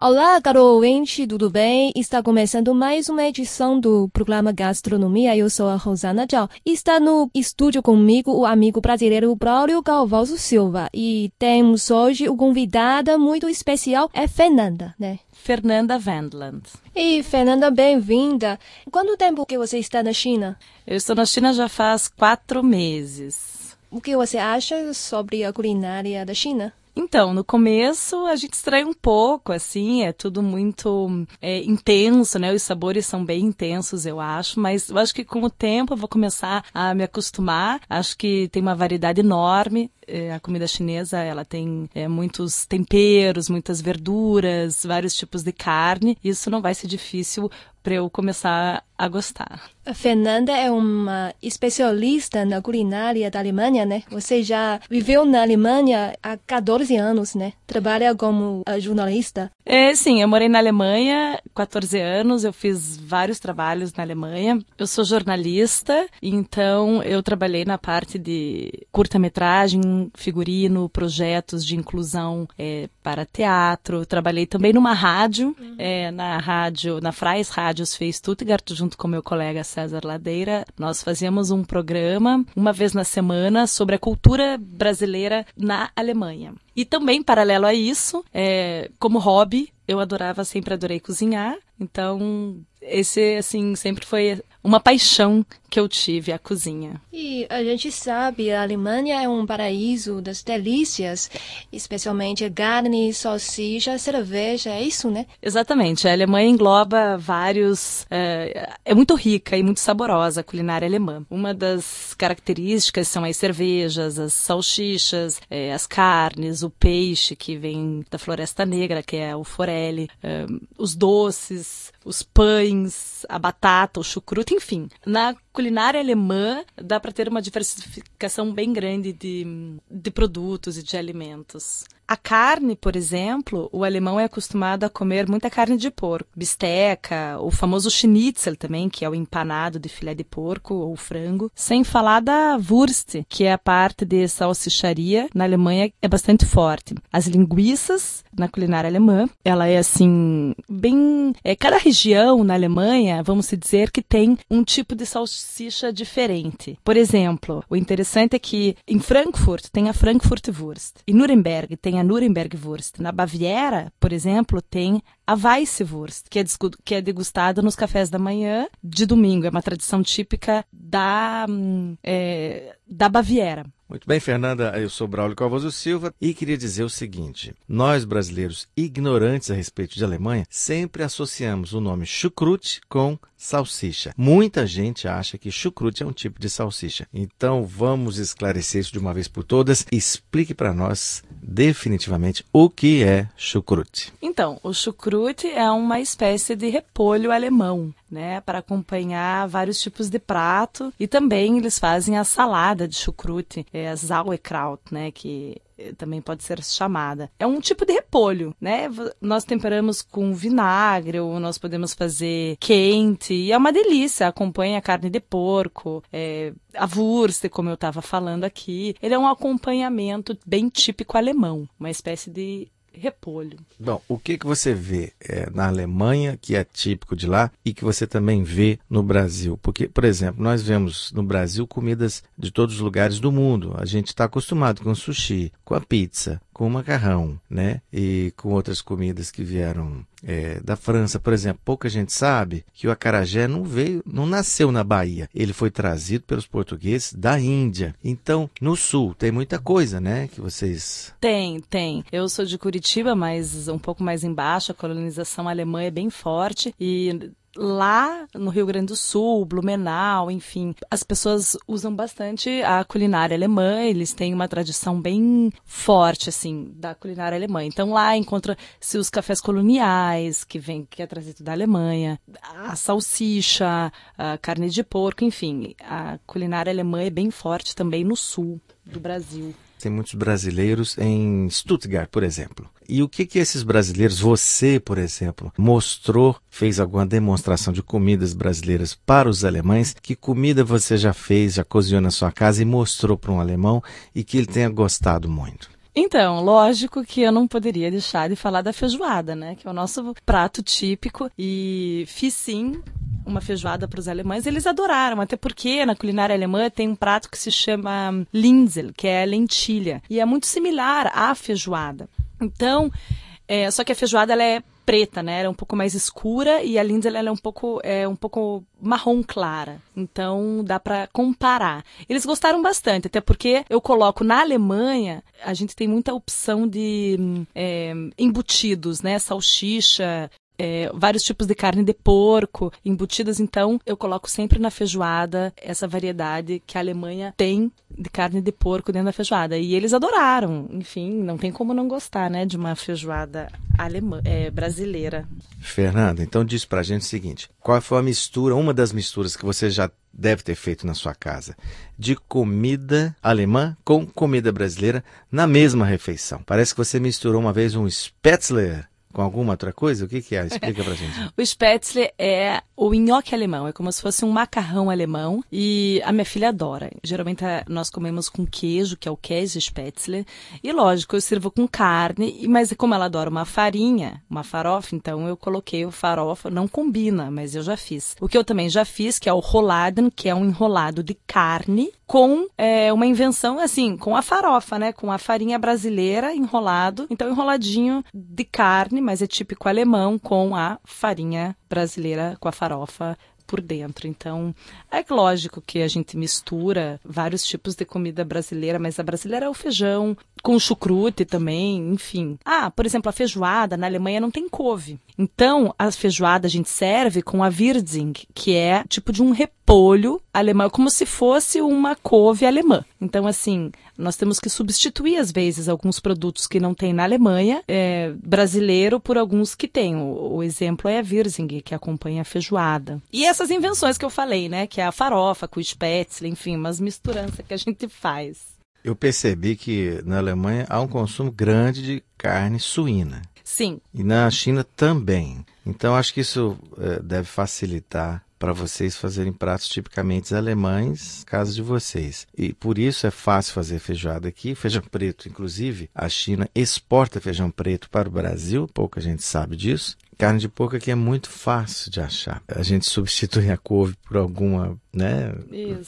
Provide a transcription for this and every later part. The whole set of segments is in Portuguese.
Olá, caro ouvinte, tudo bem? Está começando mais uma edição do programa Gastronomia. Eu sou a Rosana Zhao. Está no estúdio comigo o amigo brasileiro Braulio Galvalso Silva. E temos hoje o convidada muito especial, é Fernanda, né? Fernanda Vandland. E Fernanda, bem-vinda. Quanto tempo que você está na China? Eu estou na China já faz quatro meses. O que você acha sobre a culinária da China? Então, no começo a gente estranha um pouco, assim, é tudo muito é, intenso, né? Os sabores são bem intensos, eu acho, mas eu acho que com o tempo eu vou começar a me acostumar. Acho que tem uma variedade enorme. É, a comida chinesa, ela tem é, muitos temperos, muitas verduras, vários tipos de carne. Isso não vai ser difícil para eu começar a gostar. A Fernanda é uma especialista na culinária da Alemanha, né? Você já viveu na Alemanha há 14 anos, né? Trabalha como uh, jornalista. É, sim, eu morei na Alemanha 14 anos, eu fiz vários trabalhos na Alemanha. Eu sou jornalista, então eu trabalhei na parte de curta-metragem, figurino, projetos de inclusão é, para teatro. Trabalhei também numa rádio, uhum. é, na rádio, na Rádio rádios fez Stuttgart, junto com meu colega César Ladeira. Nós fazíamos um programa, uma vez na semana, sobre a cultura brasileira na Alemanha. E também, paralelo a isso, é, como hobby, eu adorava, sempre adorei cozinhar. Então, esse, assim, sempre foi uma paixão que eu tive, a cozinha. E a gente sabe, a Alemanha é um paraíso das delícias, especialmente carne, salsicha, cerveja, é isso, né? Exatamente. A Alemanha engloba vários. É, é muito rica e muito saborosa a culinária alemã. Uma das características são as cervejas, as salsichas, é, as carnes, o peixe que vem da Floresta Negra, que é o forelle, é, os doces, os pães, a batata, o chucrute, enfim. Na culinária alemã dá para ter uma diversificação bem grande de, de produtos e de alimentos. A carne, por exemplo, o alemão é acostumado a comer muita carne de porco, bisteca, o famoso schnitzel também, que é o empanado de filé de porco ou frango, sem falar da Wurst, que é a parte de salsicharia na Alemanha é bastante forte. As linguiças na culinária alemã, ela é assim bem, é cada região na Alemanha, vamos dizer que tem um tipo de salsicha diferente. Por exemplo, o interessante é que em Frankfurt tem a Frankfurt Wurst, em Nuremberg tem a Nuremberg-Wurst. Na Baviera, por exemplo, tem a Weisswurst, que é, que é degustada nos cafés da manhã de domingo. É uma tradição típica da, hum, é, da Baviera. Muito bem, Fernanda. Eu sou Braulio Calvoso Silva e queria dizer o seguinte: nós brasileiros ignorantes a respeito de Alemanha sempre associamos o nome chucrute com salsicha. Muita gente acha que chucrute é um tipo de salsicha. Então vamos esclarecer isso de uma vez por todas. Explique para nós definitivamente o que é chucrute. Então, o chucrute é uma espécie de repolho alemão né, para acompanhar vários tipos de prato e também eles fazem a salada de chucrute, é sauerkraut, né, que também pode ser chamada. É um tipo de repolho, né? Nós temperamos com vinagre ou nós podemos fazer quente e é uma delícia. Acompanha carne de porco, é, a wurst, como eu estava falando aqui. Ele é um acompanhamento bem típico alemão, uma espécie de repolho. Bom, o que, que você vê é, na Alemanha, que é típico de lá, e que você também vê no Brasil? Porque, por exemplo, nós vemos no Brasil comidas de todos os lugares do mundo. A gente está acostumado com sushi, com a pizza, com o macarrão, né? E com outras comidas que vieram é, da França, por exemplo. Pouca gente sabe que o acarajé não veio, não nasceu na Bahia. Ele foi trazido pelos portugueses da Índia. Então, no sul tem muita coisa, né? Que vocês tem, tem. Eu sou de Curitiba, mas um pouco mais embaixo. A colonização alemã é bem forte e lá no Rio Grande do Sul, Blumenau, enfim, as pessoas usam bastante a culinária alemã, eles têm uma tradição bem forte, assim, da culinária alemã. Então lá encontra-se os cafés coloniais, que vem, que é trazido da Alemanha, a salsicha, a carne de porco, enfim, a culinária alemã é bem forte também no sul do Brasil. Tem muitos brasileiros em Stuttgart, por exemplo. E o que que esses brasileiros, você, por exemplo, mostrou, fez alguma demonstração de comidas brasileiras para os alemães? Que comida você já fez, já cozinhou na sua casa e mostrou para um alemão e que ele tenha gostado muito? Então, lógico que eu não poderia deixar de falar da feijoada, né? Que é o nosso prato típico. E fiz sim uma feijoada para os alemães. Eles adoraram, até porque na culinária alemã tem um prato que se chama Lindsel, que é lentilha. E é muito similar à feijoada. Então, é, só que a feijoada ela é preta, né? Ela é um pouco mais escura e a Lindsay ela é um pouco é um pouco marrom clara. Então dá para comparar. Eles gostaram bastante, até porque eu coloco na Alemanha a gente tem muita opção de é, embutidos, né? Salsicha, é, vários tipos de carne de porco embutidas. Então, eu coloco sempre na feijoada essa variedade que a Alemanha tem de carne de porco dentro da feijoada. E eles adoraram. Enfim, não tem como não gostar, né, de uma feijoada alemã, é, brasileira. Fernanda, então diz pra gente o seguinte: qual foi a mistura, uma das misturas que você já deve ter feito na sua casa, de comida alemã com comida brasileira na mesma refeição? Parece que você misturou uma vez um Spätzle com alguma outra coisa? O que, que é? Explica pra gente. o Spätzle é o nhoque alemão, é como se fosse um macarrão alemão e a minha filha adora. Geralmente eh, nós comemos com queijo, que é o Käse Spätzle, e lógico, eu sirvo com carne, mas como ela adora uma farinha, uma farofa, então eu coloquei o farofa, não combina, mas eu já fiz. O que eu também já fiz, que é o Rolladen, que é um enrolado de carne com é, uma invenção assim, com a farofa, né? Com a farinha brasileira enrolado, então enroladinho de carne, mas é típico alemão com a farinha brasileira, com a farofa por dentro. Então, é lógico que a gente mistura vários tipos de comida brasileira, mas a brasileira é o feijão, com chucrute também, enfim. Ah, por exemplo, a feijoada na Alemanha não tem couve. Então, a feijoada a gente serve com a Würzing, que é tipo de um repolho alemão, como se fosse uma couve alemã. Então, assim, nós temos que substituir, às vezes, alguns produtos que não tem na Alemanha, é, brasileiro, por alguns que tem. O, o, exemplo é a Würzing, que acompanha a feijoada. E essas invenções que eu falei, né? Que é a farofa com o spätzle, enfim, umas misturanças que a gente faz. Eu percebi que na Alemanha há um consumo grande de carne suína. Sim. E na China também. Então acho que isso é, deve facilitar para vocês fazerem pratos tipicamente alemães, casa de vocês. E por isso é fácil fazer feijoada aqui, feijão preto, inclusive. A China exporta feijão preto para o Brasil, pouca gente sabe disso. Carne de porco aqui é muito fácil de achar. A gente substitui a couve por alguma né,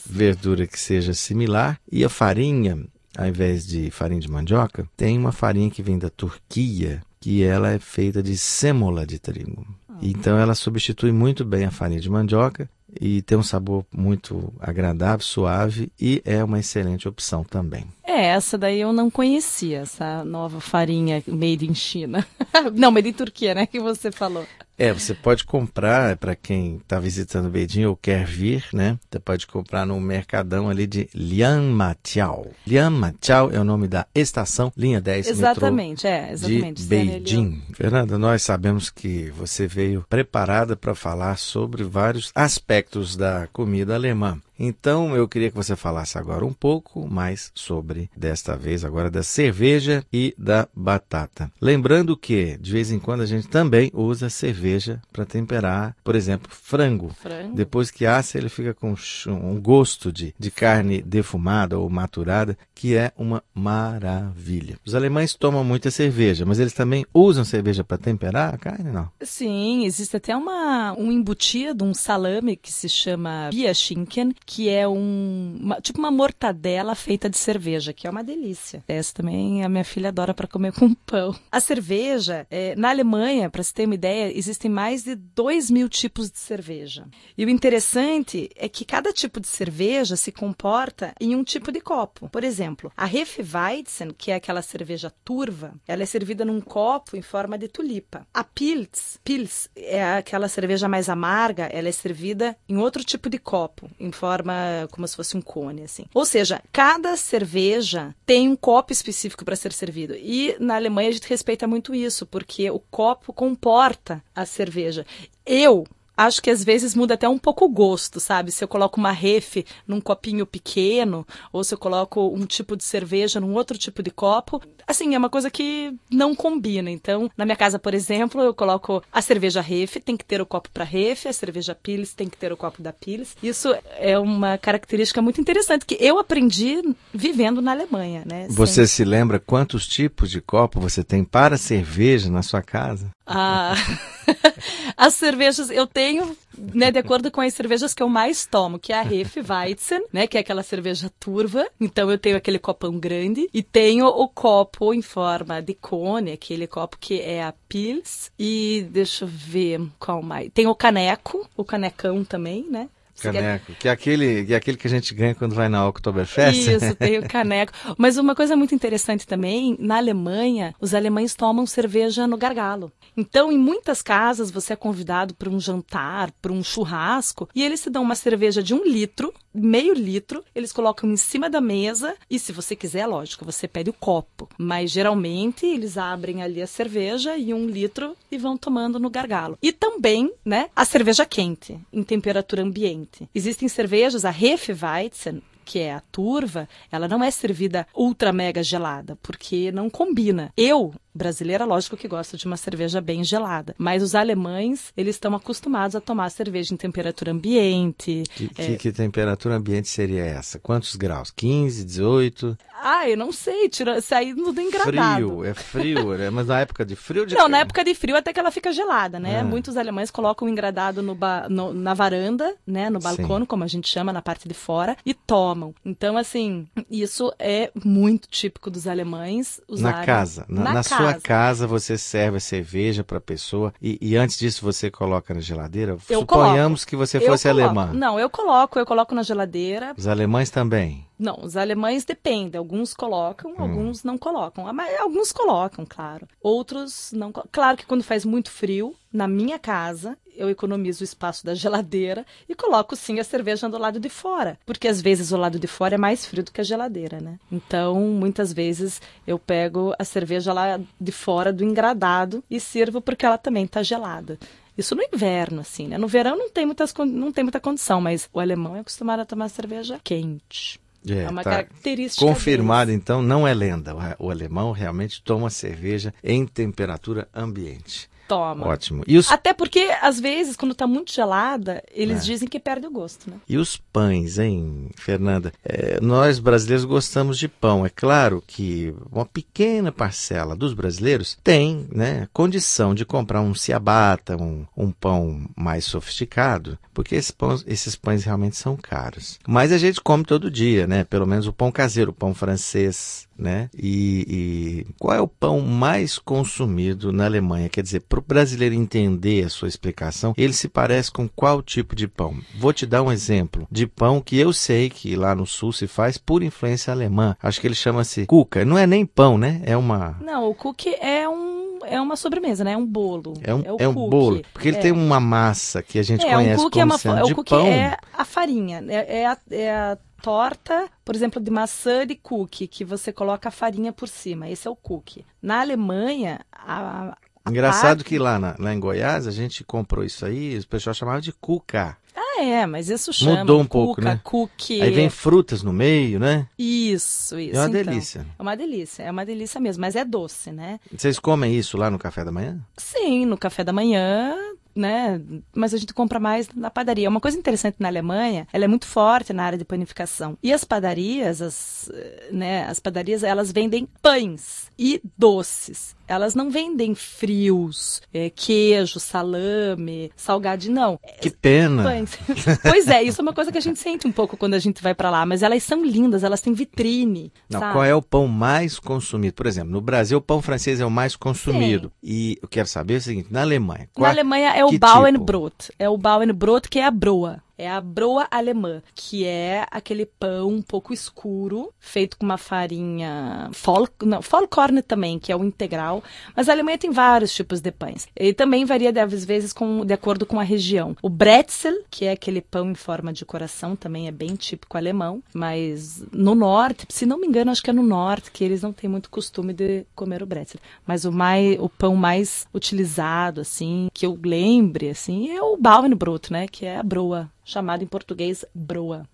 verdura que seja similar. E a farinha, ao invés de farinha de mandioca, tem uma farinha que vem da Turquia, que ela é feita de sêmola de trigo. Então ela substitui muito bem a farinha de mandioca e tem um sabor muito agradável, suave e é uma excelente opção também. É, essa daí eu não conhecia, essa nova farinha made in China. não, made in Turquia, né, que você falou. É, você pode comprar, para quem está visitando Beijing ou quer vir, né? Você pode comprar no mercadão ali de Lianmatiao. Lianmatiao é o nome da estação, linha 10 Exatamente, é, exatamente. De Beijing. Fernanda, nós sabemos que você veio preparada para falar sobre vários aspectos da comida alemã. Então eu queria que você falasse agora um pouco mais sobre, desta vez, agora da cerveja e da batata. Lembrando que, de vez em quando, a gente também usa cerveja para temperar, por exemplo, frango. frango. Depois que assa, ele fica com um gosto de, de carne defumada ou maturada, que é uma maravilha. Os alemães tomam muita cerveja, mas eles também usam cerveja para temperar a carne, não? Sim, existe até uma, um embutido, um salame que se chama Bierschinken, que é um uma, tipo uma mortadela feita de cerveja, que é uma delícia. Essa também a minha filha adora para comer com pão. A cerveja, é, na Alemanha, para se ter uma ideia, existem mais de 2 mil tipos de cerveja. E o interessante é que cada tipo de cerveja se comporta em um tipo de copo. Por exemplo, a Hefeweizen, que é aquela cerveja turva, ela é servida num copo em forma de tulipa. A Pils, Pils é aquela cerveja mais amarga, ela é servida em outro tipo de copo, em forma forma como se fosse um cone, assim. Ou seja, cada cerveja tem um copo específico para ser servido. E na Alemanha a gente respeita muito isso, porque o copo comporta a cerveja. Eu acho que às vezes muda até um pouco o gosto, sabe? Se eu coloco uma refe num copinho pequeno, ou se eu coloco um tipo de cerveja num outro tipo de copo, assim, é uma coisa que não combina. Então, na minha casa, por exemplo, eu coloco a cerveja refe, tem que ter o copo para refe, a cerveja Pils tem que ter o copo da Pils. Isso é uma característica muito interessante que eu aprendi vivendo na Alemanha, né? Você Sem... se lembra quantos tipos de copo você tem para cerveja na sua casa? Ah, as cervejas eu tenho, né, de acordo com as cervejas que eu mais tomo, que é a Hefeweizen, né, que é aquela cerveja turva. Então eu tenho aquele copão grande e tenho o copo em forma de cone, aquele copo que é a Pils e deixa eu ver qual mais. Tem o caneco, o canecão também, né? Caneco, que é aquele, que é aquele que a gente ganha quando vai na Oktoberfest. Isso, tem o caneco. Mas uma coisa muito interessante também, na Alemanha, os alemães tomam cerveja no gargalo. Então, em muitas casas, você é convidado para um jantar, para um churrasco, e eles te dão uma cerveja de um litro, meio litro, eles colocam em cima da mesa, e se você quiser, lógico, você pede o copo. Mas geralmente eles abrem ali a cerveja e um litro e vão tomando no gargalo. E também, né, a cerveja quente, em temperatura ambiente. Existem cervejas, a Hefeweizen, que é a turva, ela não é servida ultra mega gelada, porque não combina. Eu, brasileira, lógico que gosto de uma cerveja bem gelada, mas os alemães, eles estão acostumados a tomar cerveja em temperatura ambiente. Que, é... que, que temperatura ambiente seria essa? Quantos graus? 15, 18? Ah, eu não sei, tira, saindo do engradado. Frio, é frio, né? mas na época de frio de Não, na época de frio até que ela fica gelada, né? Ah. Muitos alemães colocam o engradado no, ba... no, na varanda, né? No balcão, como a gente chama, na parte de fora, e tomam. Então, assim, isso é muito típico dos alemães usarem. Na casa, na, na, na casa. Sua casa você serve a cerveja para a pessoa e, e, antes disso você coloca na geladeira? Eu Suponhamos coloco. que você fosse alemã. Não, eu coloco, eu coloco na geladeira. Os alemães também? Não, os alemães dependem. Alguns colocam, hum. alguns não colocam. Alguns colocam, claro. Outros não. Claro que quando faz muito frio, na minha casa, eu economizo o espaço da geladeira e coloco sim a cerveja do lado de fora. Porque às vezes o lado de fora é mais frio do que a geladeira, né? Então, muitas vezes eu pego a cerveja lá de fora do engradado e sirvo porque ela também está gelada. Isso no inverno, assim, né? No verão não tem, muitas, não tem muita condição, mas o alemão é acostumado a tomar cerveja quente. É, é uma tá característica. Confirmado, então, não é lenda. O alemão realmente toma cerveja em temperatura ambiente toma. Ótimo. Os... Até porque, às vezes, quando está muito gelada, eles é. dizem que perde o gosto, né? E os pães, hein, Fernanda? É, nós brasileiros gostamos de pão. É claro que uma pequena parcela dos brasileiros tem né, condição de comprar um ciabatta, um, um pão mais sofisticado, porque esses pães, esses pães realmente são caros. Mas a gente come todo dia, né? Pelo menos o pão caseiro, o pão francês, né? E, e, qual é o pão mais consumido na Alemanha? Quer dizer, para o brasileiro entender a sua explicação, ele se parece com qual tipo de pão? Vou te dar um exemplo de pão que eu sei que lá no sul se faz por influência alemã. Acho que ele chama-se cuca. Não é nem pão, né? É uma. Não, o cookie é um é uma sobremesa, né? É um bolo. É um, é, é um bolo. Porque ele é. tem uma massa que a gente é, conhece um como é uma, sendo é, de o pão. é a farinha. É, é, a, é a torta, por exemplo, de maçã de cookie, que você coloca a farinha por cima. Esse é o cookie. Na Alemanha, a Engraçado parte... que lá, na, lá em Goiás a gente comprou isso aí, o pessoal chamava de cuca. Ah, é, mas isso chama Mudou um pouco, né? Cookie. Aí vem frutas no meio, né? Isso, isso. É uma então, delícia. É uma delícia, é uma delícia mesmo, mas é doce, né? Vocês comem isso lá no café da manhã? Sim, no café da manhã né? Mas a gente compra mais na padaria. Uma coisa interessante na Alemanha, ela é muito forte na área de panificação. E as padarias, as, né, as padarias, elas vendem pães e doces. Elas não vendem frios, é, queijo, salame, salgadinho, não. Que pena. Pães. pois é, isso é uma coisa que a gente sente um pouco quando a gente vai para lá, mas elas são lindas, elas têm vitrine. Não, sabe? qual é o pão mais consumido? Por exemplo, no Brasil o pão francês é o mais consumido. Sim. E eu quero saber o seguinte, na Alemanha. Qual, na Alemanha é o Bauernbrot. Tipo? É o Bauernbrot que é a broa. É a broa alemã, que é aquele pão um pouco escuro, feito com uma farinha folk, não, Vollkorn também, que é o integral, mas a Alemanha tem vários tipos de pães. E também varia às vezes com, de acordo com a região. O Brezel, que é aquele pão em forma de coração, também é bem típico alemão, mas no norte, se não me engano, acho que é no norte que eles não têm muito costume de comer o Brezel. Mas o mais o pão mais utilizado assim, que eu lembre assim, é o Bauernbrot, né, que é a broa, chamada em português broa.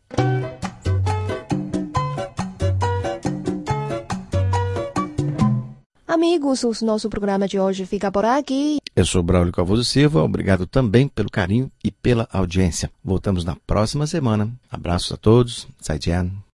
Amigos, o nosso programa de hoje fica por aqui. Eu sou Braulio Calvoso Silva, obrigado também pelo carinho e pela audiência. Voltamos na próxima semana. Abraços a todos. Zaijian.